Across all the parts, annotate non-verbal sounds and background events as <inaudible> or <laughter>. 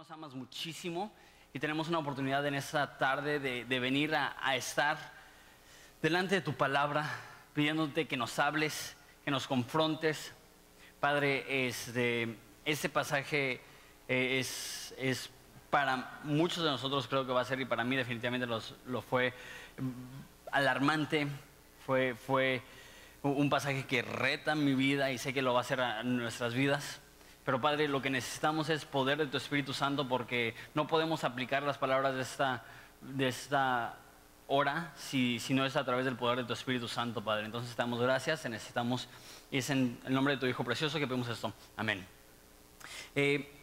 nos amas muchísimo y tenemos una oportunidad en esta tarde de, de venir a, a estar delante de tu palabra, pidiéndote que nos hables, que nos confrontes. Padre, este, este pasaje eh, es, es para muchos de nosotros creo que va a ser, y para mí definitivamente los- lo fue, mm, alarmante, fue, fue un pasaje que reta mi vida y sé que lo va a hacer a nuestras vidas. Pero Padre, lo que necesitamos es poder de tu Espíritu Santo porque no podemos aplicar las palabras de esta, de esta hora si, si no es a través del poder de tu Espíritu Santo, Padre. Entonces te damos gracias, te necesitamos y es en el nombre de tu Hijo precioso que pedimos esto. Amén. Eh,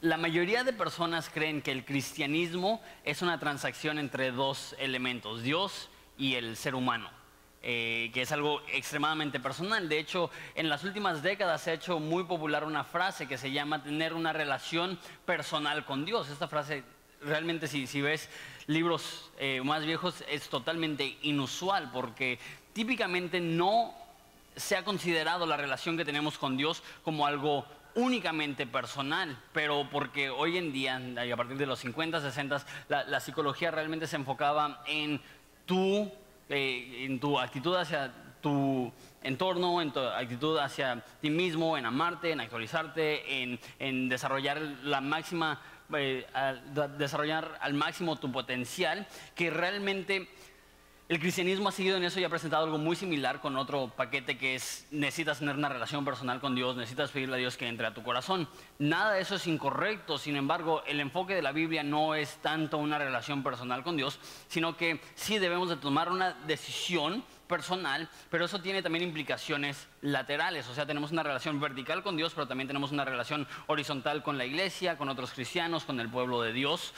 la mayoría de personas creen que el cristianismo es una transacción entre dos elementos, Dios y el ser humano, eh, que es algo extremadamente personal. De hecho, en las últimas décadas se ha hecho muy popular una frase que se llama tener una relación personal con Dios. Esta frase realmente si, si ves libros eh, más viejos es totalmente inusual porque típicamente no se ha considerado la relación que tenemos con Dios como algo únicamente personal, pero porque hoy en día, a partir de los 50, 60, la, la psicología realmente se enfocaba en tu, eh, en tu actitud hacia tu entorno, en tu actitud hacia ti mismo, en amarte, en actualizarte, en, desarrollar la máxima, eh, desarrollar al máximo tu potencial, que realmente el cristianismo ha seguido en eso y ha presentado algo muy similar con otro paquete que es necesitas tener una relación personal con Dios, necesitas pedirle a Dios que entre a tu corazón. Nada de eso es incorrecto, sin embargo, el enfoque de la Biblia no es tanto una relación personal con Dios, sino que sí debemos de tomar una decisión personal, pero eso tiene también implicaciones laterales, o sea, tenemos una relación vertical con Dios, pero también tenemos una relación horizontal con la iglesia, con otros cristianos, con el pueblo de Dios.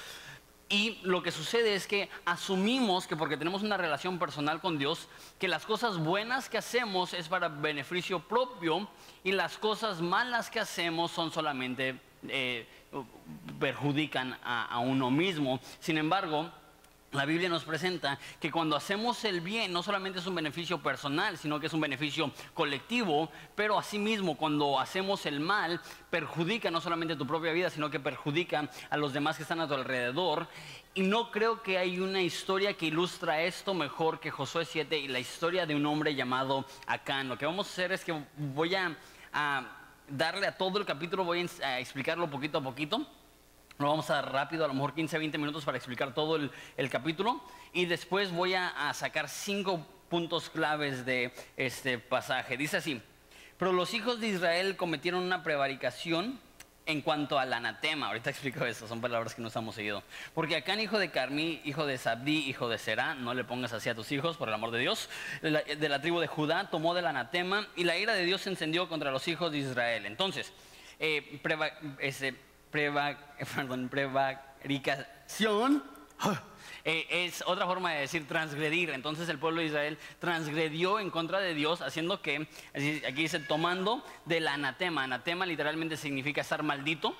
Y lo que sucede es que asumimos que porque tenemos una relación personal con Dios, que las cosas buenas que hacemos es para beneficio propio y las cosas malas que hacemos son solamente eh, perjudican a, a uno mismo. Sin embargo, la Biblia nos presenta que cuando hacemos el bien no solamente es un beneficio personal, sino que es un beneficio colectivo, pero asimismo cuando hacemos el mal perjudica no solamente tu propia vida, sino que perjudica a los demás que están a tu alrededor. Y no creo que hay una historia que ilustra esto mejor que Josué 7 y la historia de un hombre llamado Acán. Lo que vamos a hacer es que voy a, a darle a todo el capítulo, voy a, a explicarlo poquito a poquito. Lo vamos a dar rápido, a lo mejor 15, 20 minutos para explicar todo el, el capítulo. Y después voy a, sacar cinco puntos claves de este pasaje. Dice así, pero los hijos de Israel cometieron una prevaricación en cuanto al anatema. Ahorita explico eso, son palabras que no estamos seguido. Porque Acán, hijo de Carmí, hijo de Sabdi, hijo de Será, no le pongas así a tus hijos, por el amor de Dios, de la, tribu de Judá, tomó del anatema y la ira de Dios se encendió contra los hijos de Israel. Entonces, eh, preva- <laughs> perdón, prevaricación eh, es otra forma de decir transgredir. Entonces el pueblo de Israel transgredió en contra de Dios, haciendo que, aquí dice, tomando del anatema. Anatema literalmente significa estar maldito.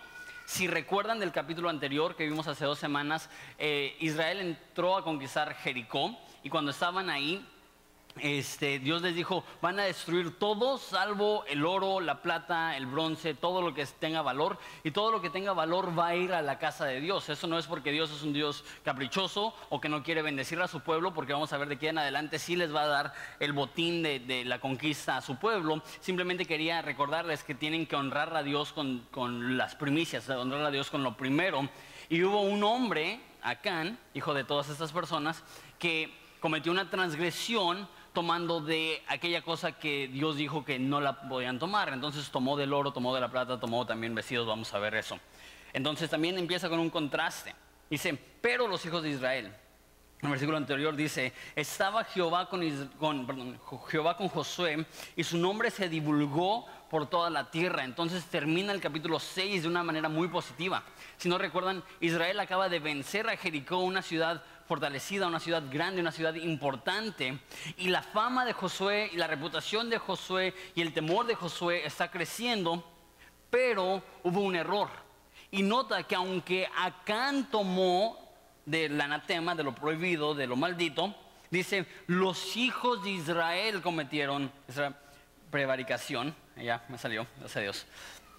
Si recuerdan del capítulo anterior que vimos hace dos semanas, eh, Israel entró a conquistar Jericó y cuando estaban ahí, este, Dios les dijo, van a destruir todo salvo el oro, la plata, el bronce, todo lo que tenga valor. Y todo lo que tenga valor va a ir a la casa de Dios. Eso no es porque Dios es un Dios caprichoso o que no quiere bendecir a su pueblo, porque vamos a ver de aquí en adelante sí les va a dar el botín de, de la conquista a su pueblo. Simplemente quería recordarles que tienen que honrar a Dios con, con las primicias, honrar a Dios con lo primero. Y hubo un hombre, Acán, hijo de todas estas personas, que cometió una transgresión tomando de aquella cosa que Dios dijo que no la podían tomar. Entonces tomó del oro, tomó de la plata, tomó también vestidos, vamos a ver eso. Entonces también empieza con un contraste. Dice, pero los hijos de Israel, en el versículo anterior dice, estaba Jehová con, Jehová con Josué y su nombre se divulgó por toda la tierra. Entonces termina el capítulo 6 de una manera muy positiva. Si no recuerdan, Israel acaba de vencer a Jericó, una ciudad fortalecida, una ciudad grande, una ciudad importante. Y la fama de Josué y la reputación de Josué y el temor de Josué está creciendo, pero hubo un error. Y nota que aunque Acán tomó del anatema, de lo prohibido, de lo maldito, dice, los hijos de Israel cometieron esa prevaricación. Ya me salió, gracias a Dios.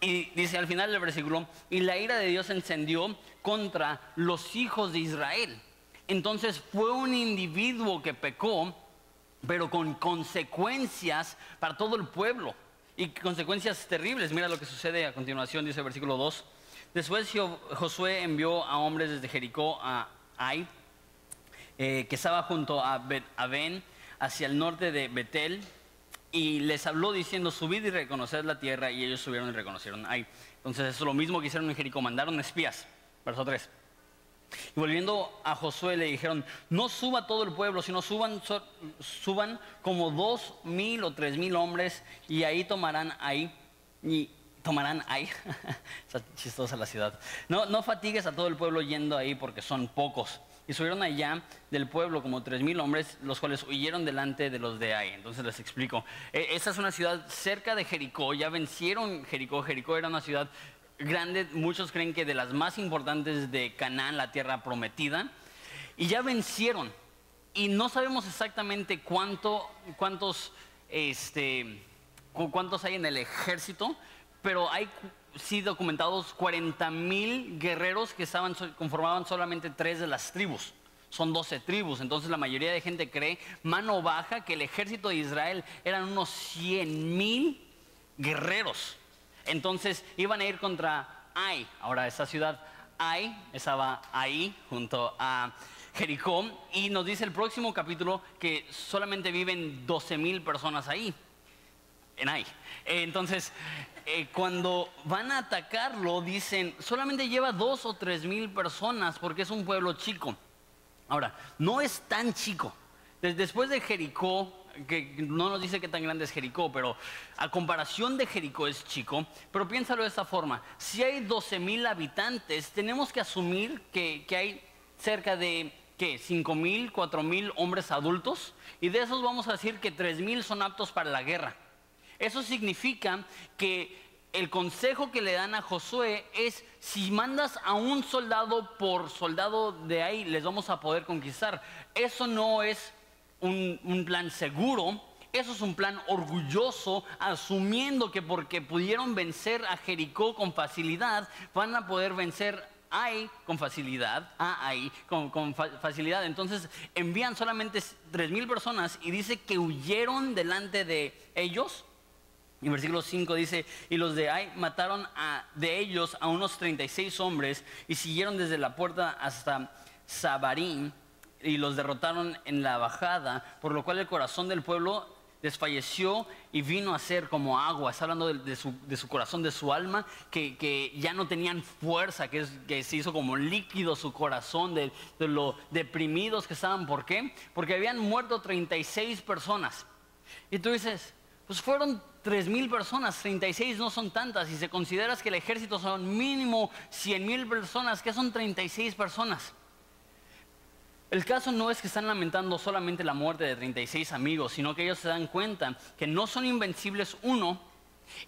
Y dice al final del versículo, y la ira de Dios encendió contra los hijos de Israel. Entonces fue un individuo que pecó, pero con consecuencias para todo el pueblo. Y consecuencias terribles. Mira lo que sucede a continuación, dice el versículo 2. Después Josué envió a hombres desde Jericó a Ai, eh, que estaba junto a Ben, hacia el norte de Betel, y les habló diciendo, subid y reconoced la tierra, y ellos subieron y reconocieron Ai. Entonces es lo mismo que hicieron en Jericó, mandaron espías. Verso 3. Y volviendo a Josué le dijeron, no suba todo el pueblo, sino suban, suban como dos mil o tres mil hombres y ahí tomarán ahí, y tomarán ahí, <laughs> está chistosa la ciudad. No, no fatigues a todo el pueblo yendo ahí porque son pocos. Y subieron allá del pueblo como tres mil hombres, los cuales huyeron delante de los de ahí. Entonces les explico. E, esa es una ciudad cerca de Jericó, ya vencieron Jericó. Jericó era una ciudad muchos creen que de las más importantes de Canaán, la tierra prometida, y ya vencieron. Y no sabemos exactamente cuánto, cuántos, este, cuántos hay en el ejército, pero hay sí documentados 40 mil guerreros que estaban, conformaban solamente tres de las tribus. Son 12 tribus, entonces la mayoría de gente cree, mano baja, que el ejército de Israel eran unos 100 mil guerreros. Entonces iban a ir contra Ai, ahora esa ciudad Ai estaba ahí junto a Jericó y nos dice el próximo capítulo que solamente viven 12 mil personas ahí, en Ai. Entonces, eh, cuando van a atacarlo, dicen, solamente lleva dos o tres mil personas porque es un pueblo chico. Ahora, no es tan chico. Después de Jericó, que no nos dice qué tan grande es Jericó, pero a comparación de Jericó es chico, pero piénsalo de esta forma, si hay 12 mil habitantes, tenemos que asumir que, hay cerca de, ¿qué? 5 mil, 4 mil hombres adultos, y de esos vamos a decir que 3 mil son aptos para la guerra. Eso significa que el consejo que le dan a Josué es, si mandas a un soldado por soldado de ahí, les vamos a poder conquistar. Eso no es un, plan seguro, eso es un plan orgulloso, asumiendo que porque pudieron vencer a Jericó con facilidad, van a poder vencer ahí con facilidad, a ahí con, con facilidad. Entonces envían solamente tres mil personas y dice que huyeron delante de ellos. Y en versículo 5 dice, y los de Ai mataron de ellos a unos 36 hombres y siguieron desde la puerta hasta Sabarín y los derrotaron en la bajada, por lo cual el corazón del pueblo desfalleció y vino a ser como agua. Está hablando de, su, corazón, de su alma, que, ya no tenían fuerza, que, que, se hizo como líquido su corazón, de, de lo deprimidos que estaban. ¿Por qué? Porque habían muerto 36 personas. Y tú dices, pues fueron 3 mil personas, 36 no son tantas. Y si consideras que el ejército son mínimo 100 mil personas, que son 36 personas? El caso no es que están lamentando solamente la muerte de 36 amigos, sino que ellos se dan cuenta que no son invencibles uno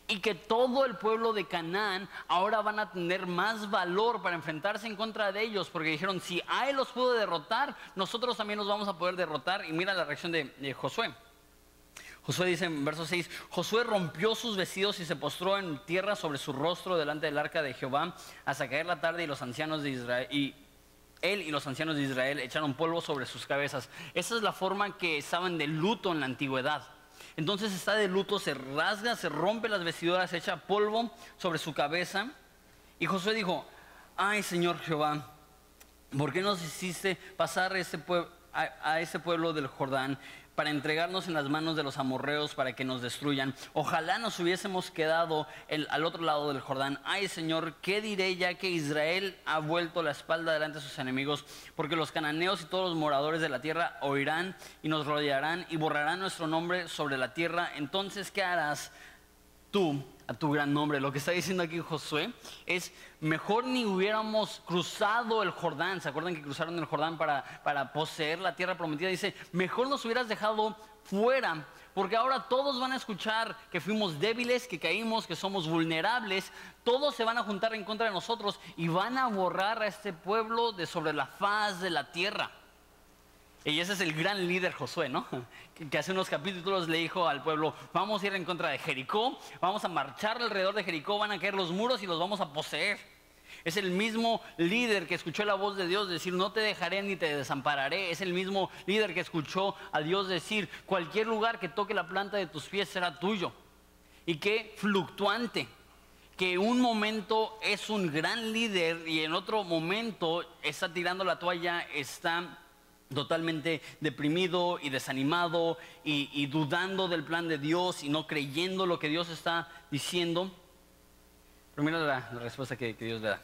y que todo el pueblo de Canaán ahora van a tener más valor para enfrentarse en contra de ellos, porque dijeron, si a él los pudo derrotar, nosotros también los vamos a poder derrotar. Y mira la reacción de, Josué. Josué dice en verso 6, Josué rompió sus vestidos y se postró en tierra sobre su rostro delante del arca de Jehová hasta caer la tarde y los ancianos de Israel él y los ancianos de Israel echaron polvo sobre sus cabezas. Esa es la forma que estaban de luto en la antigüedad. Entonces está de luto, se rasga, se rompe las vestiduras, echa polvo sobre su cabeza. Y Josué dijo, ay Señor Jehová, ¿por qué nos hiciste pasar a, a ese pueblo del Jordán para entregarnos en las manos de los amorreos para que nos destruyan. Ojalá nos hubiésemos quedado al otro lado del Jordán. Ay Señor, ¿qué diré ya que Israel ha vuelto la espalda delante de sus enemigos? Porque los cananeos y todos los moradores de la tierra oirán y nos rodearán y borrarán nuestro nombre sobre la tierra. Entonces, ¿qué harás tú a tu gran nombre. Lo que está diciendo aquí Josué es, mejor ni hubiéramos cruzado el Jordán. ¿Se acuerdan que cruzaron el Jordán para, para poseer la tierra prometida? Dice, mejor nos hubieras dejado fuera. Porque ahora todos van a escuchar que fuimos débiles, que caímos, que somos vulnerables. Todos se van a juntar en contra de nosotros y van a borrar a este pueblo de sobre la faz de la tierra. Y ese es el gran líder Josué, ¿no? Que hace unos capítulos le dijo al pueblo, vamos a ir en contra de Jericó, vamos a marchar alrededor de Jericó, van a caer los muros y los vamos a poseer. Es el mismo líder que escuchó la voz de Dios decir, no te dejaré ni te desampararé. Es el mismo líder que escuchó a Dios decir, cualquier lugar que toque la planta de tus pies será tuyo. Y qué fluctuante, que un momento es un gran líder y en otro momento está tirando la toalla, está totalmente deprimido y desanimado y, dudando del plan de Dios y no creyendo lo que Dios está diciendo. Pero mira la, respuesta que, Dios le da.